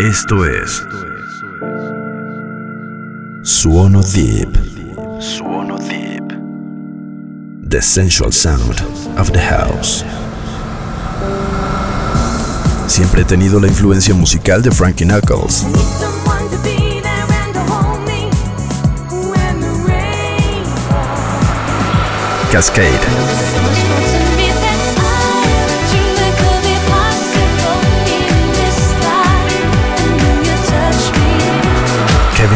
Esto es Suono Deep. Suono Deep. The sensual sound of the house. Siempre he tenido la influencia musical de Frankie Knuckles. Cascade.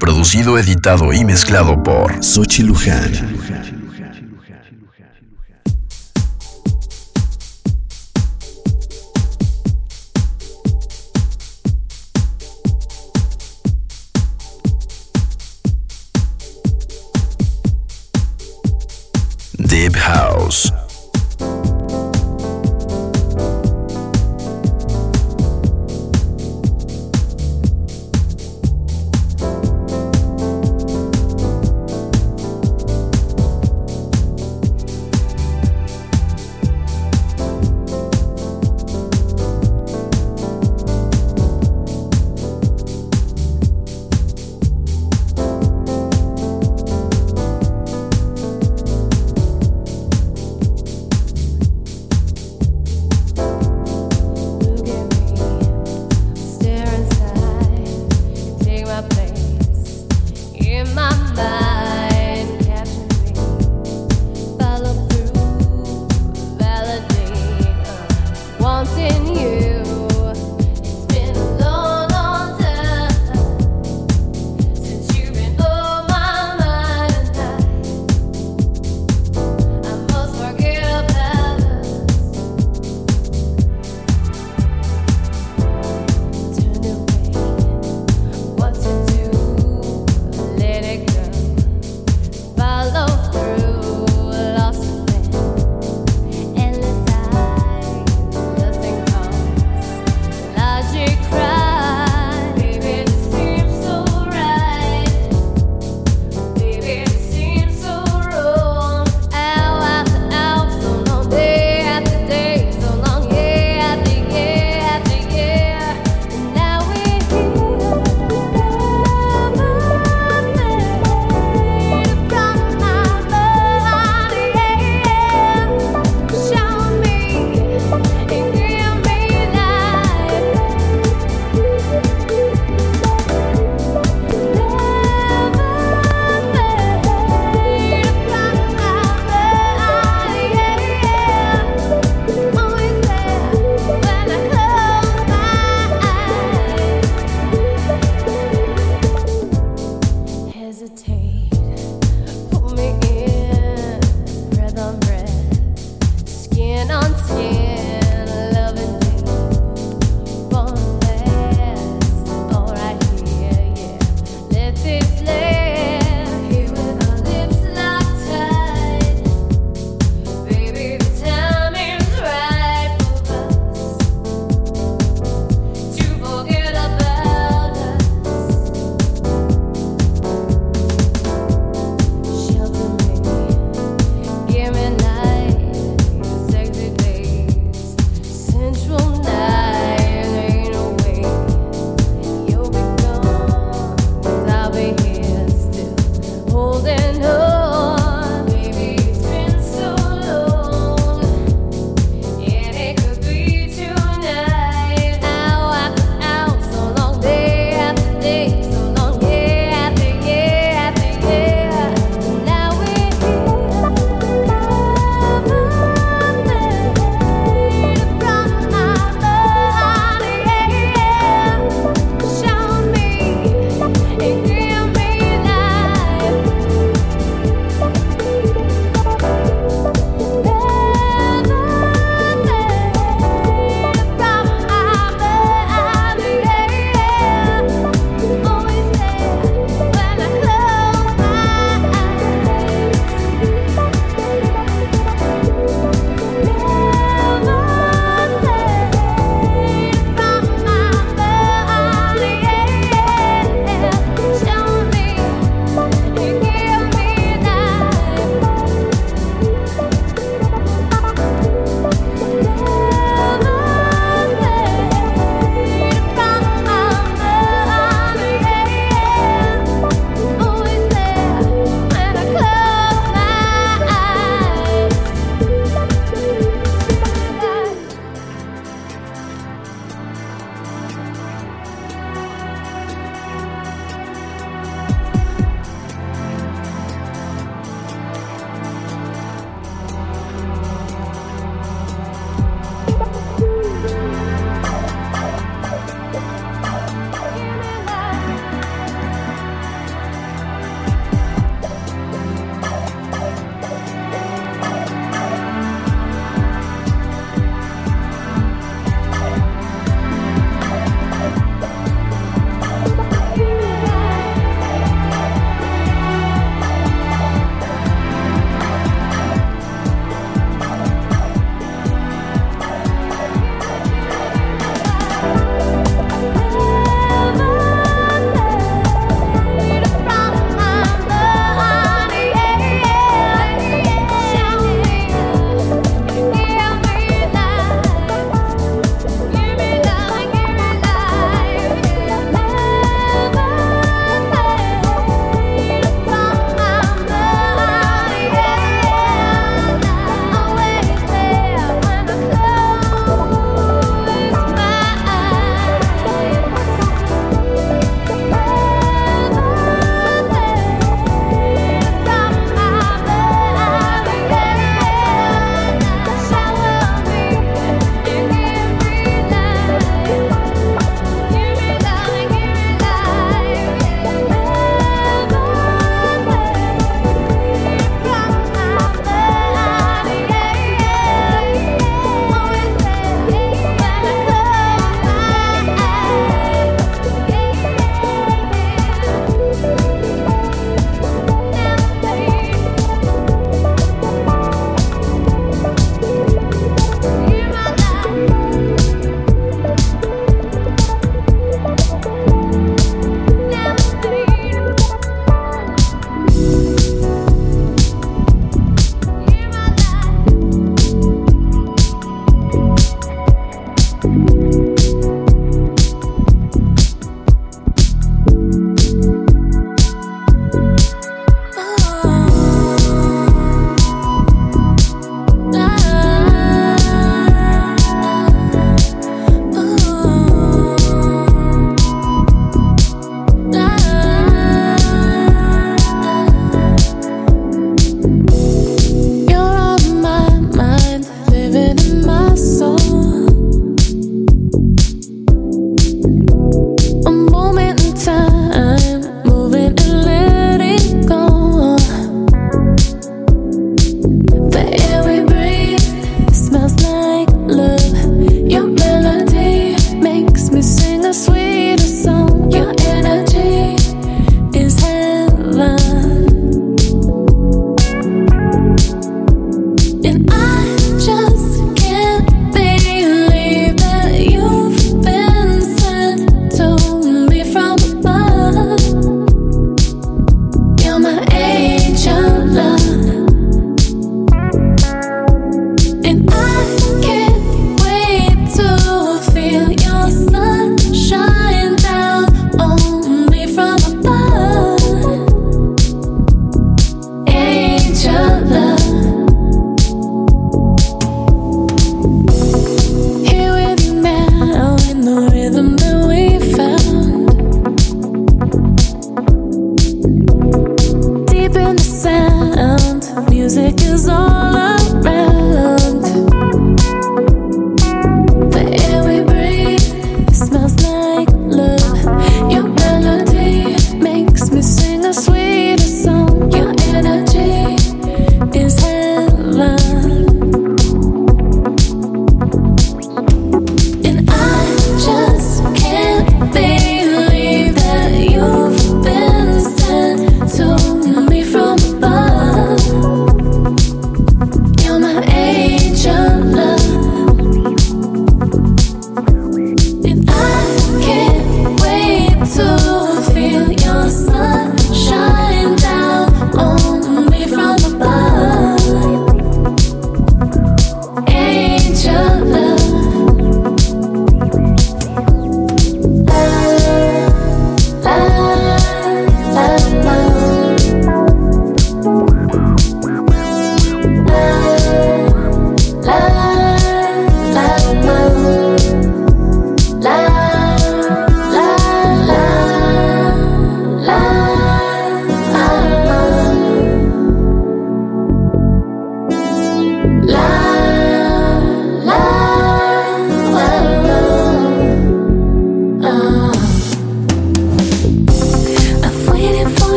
Producido, editado y mezclado por Sochi Luján.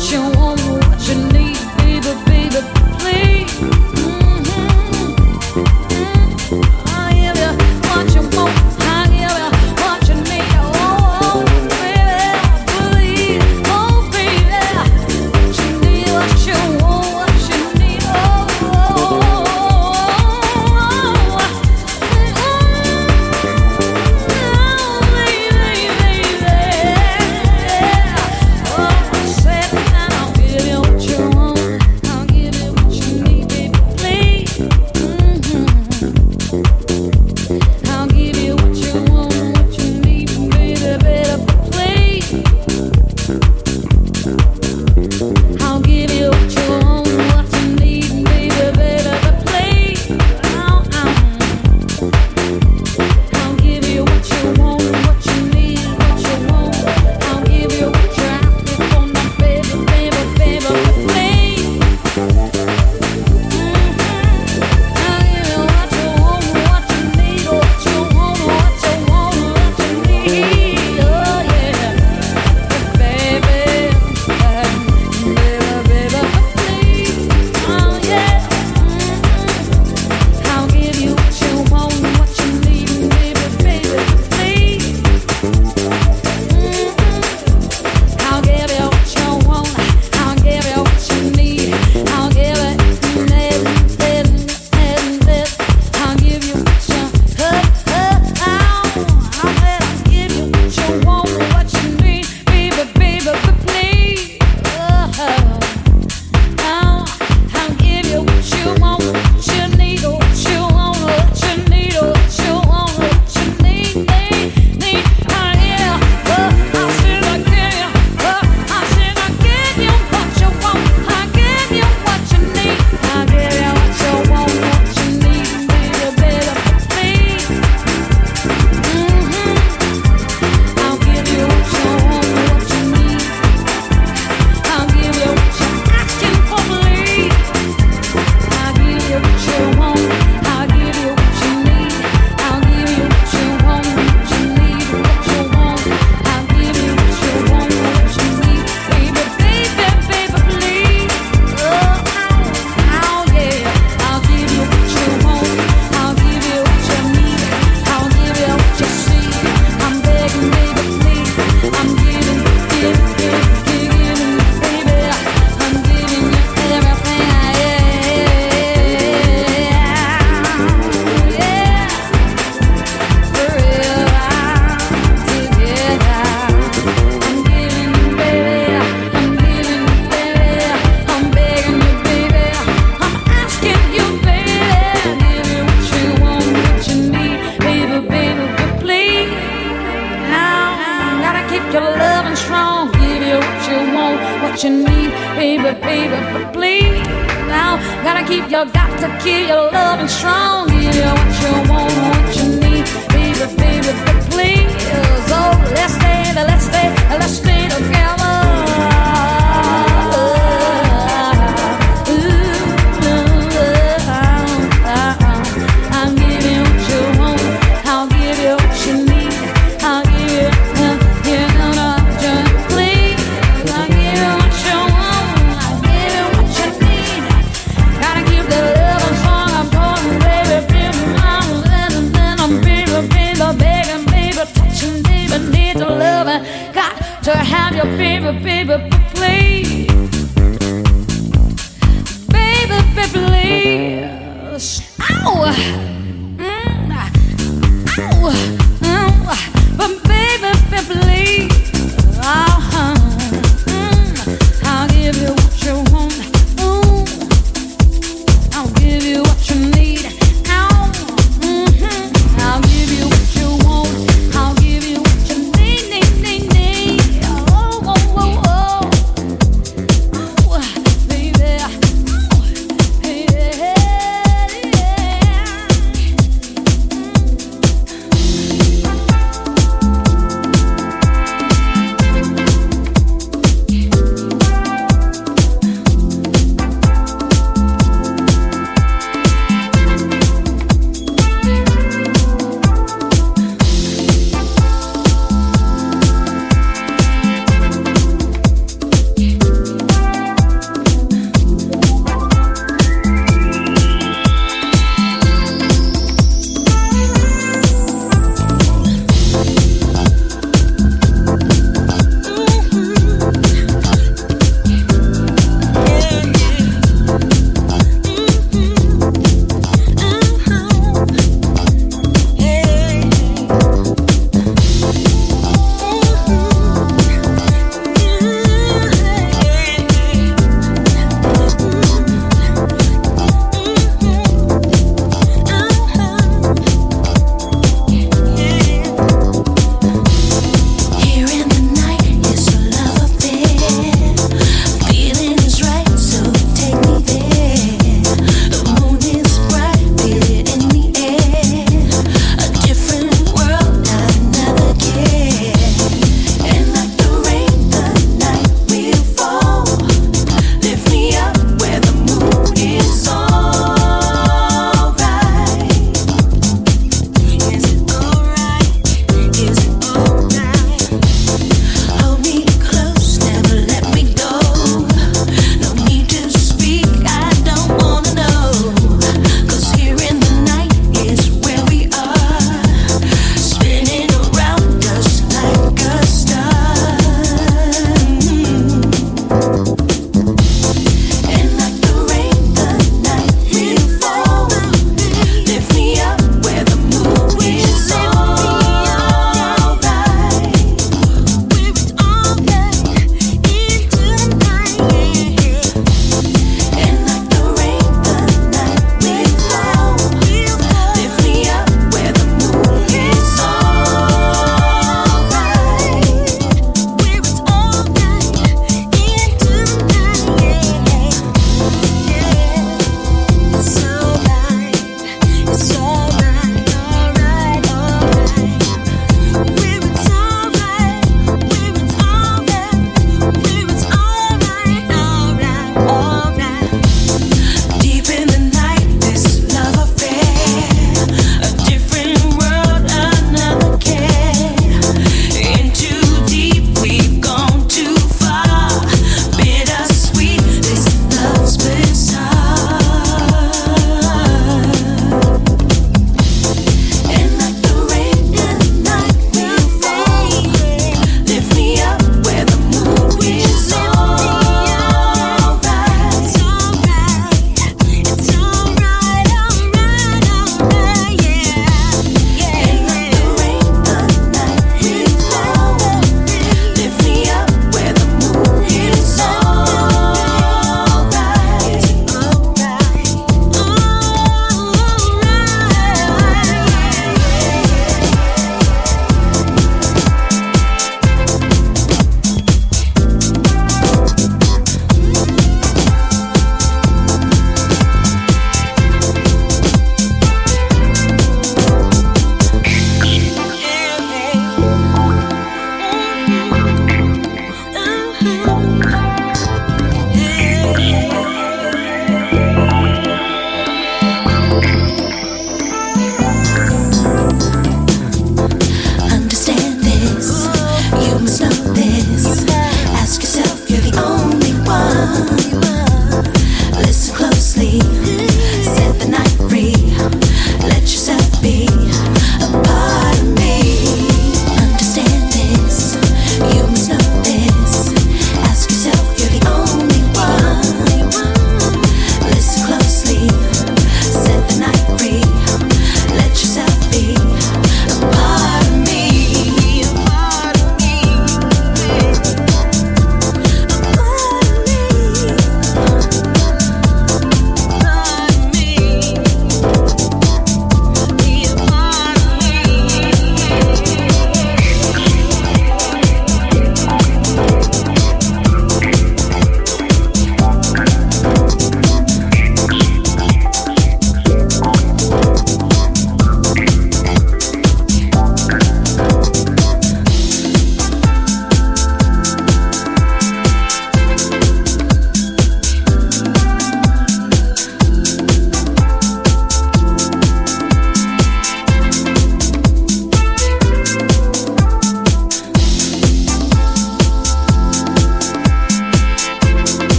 像我。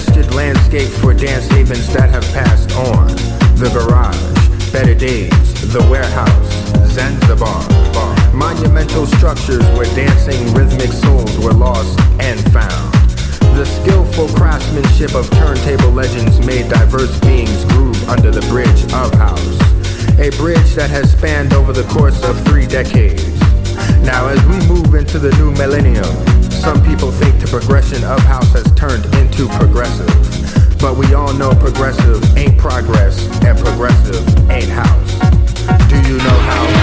suggested landscape for dance havens that have passed on. The garage, better days, the warehouse, Zanzibar. Bar. Monumental structures where dancing rhythmic souls were lost and found. The skillful craftsmanship of turntable legends made diverse beings groove under the bridge of house. A bridge that has spanned over the course of three decades. Now as we move into the new millennium, some people think the progression of house has turned into progressive. But we all know progressive ain't progress and progressive ain't house. Do you know how?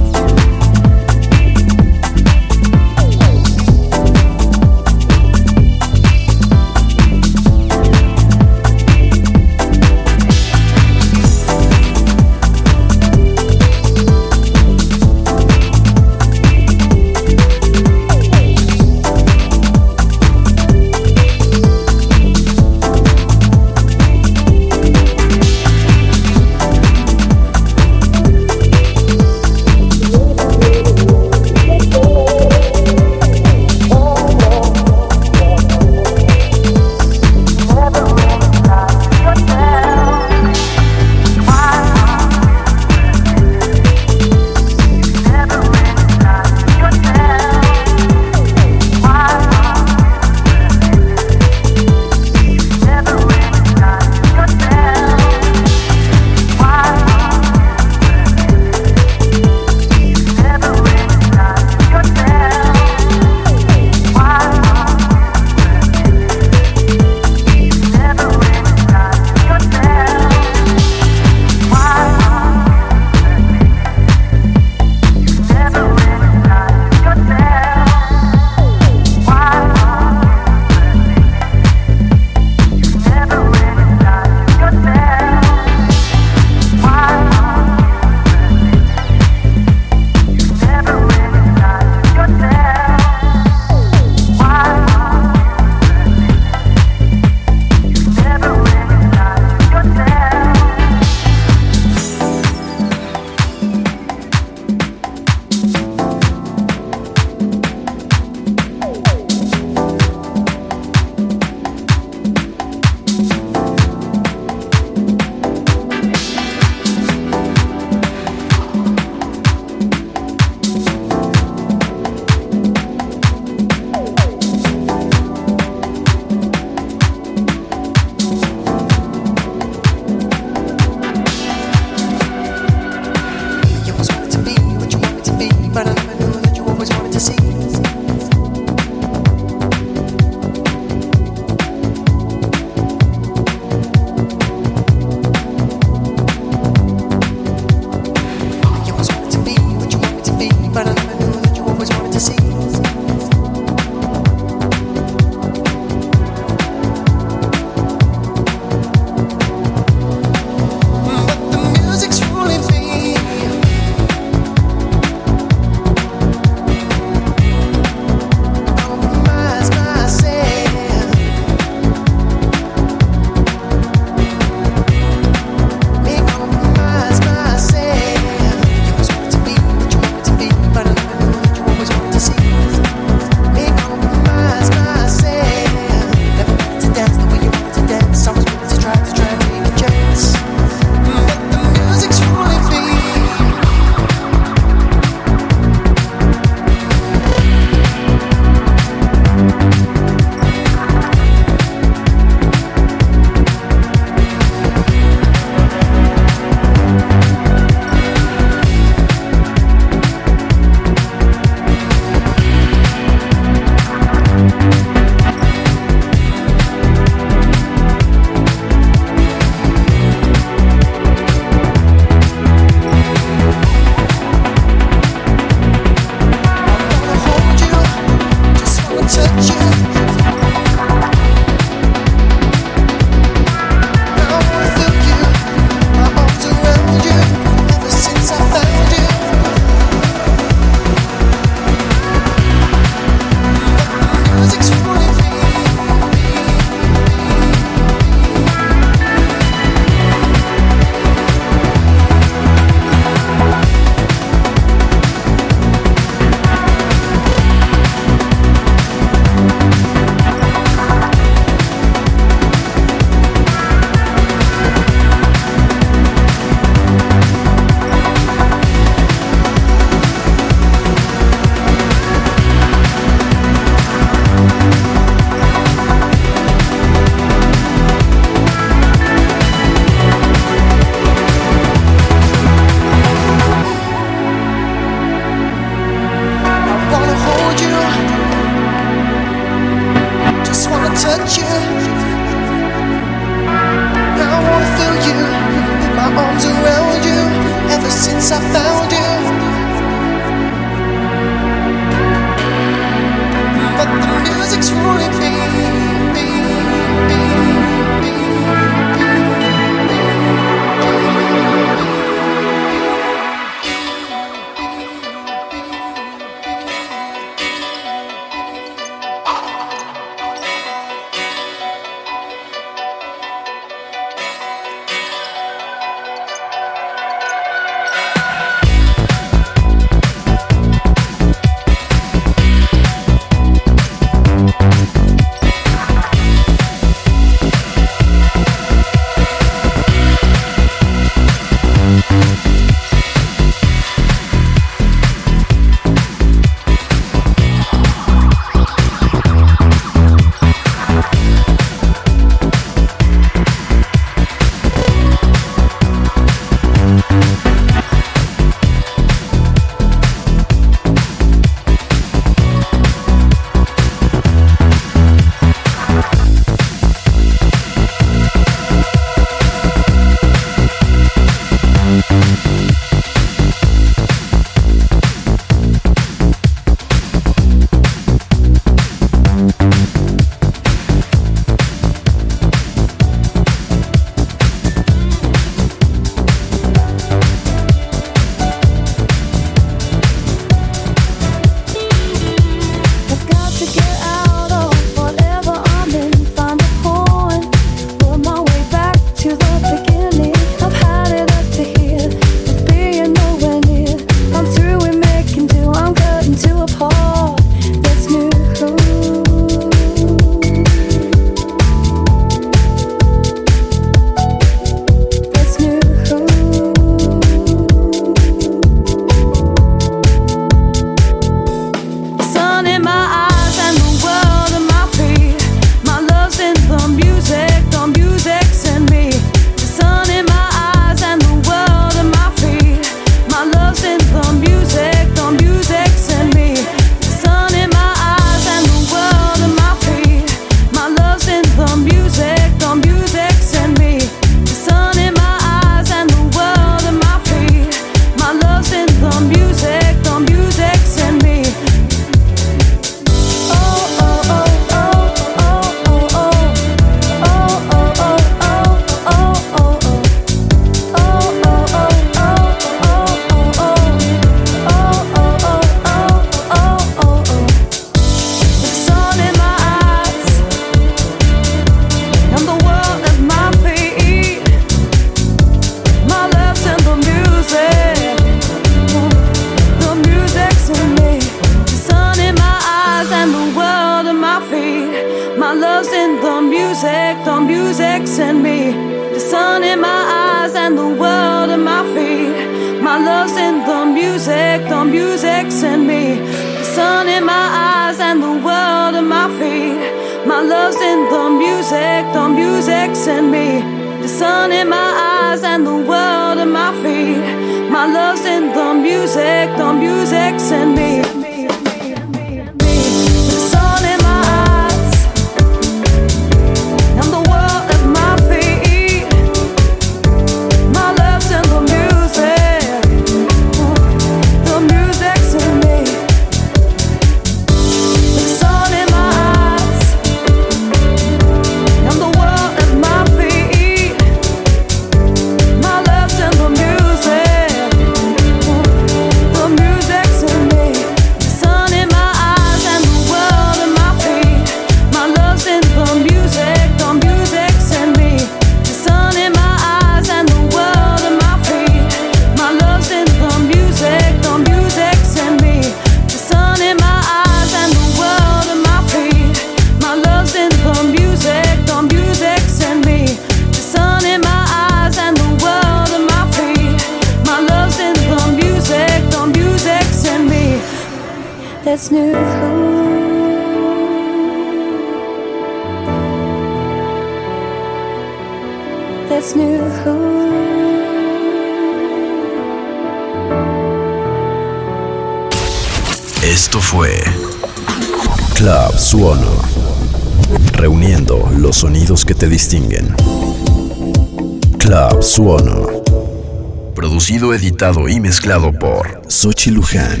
y mezclado por Sochi Luján.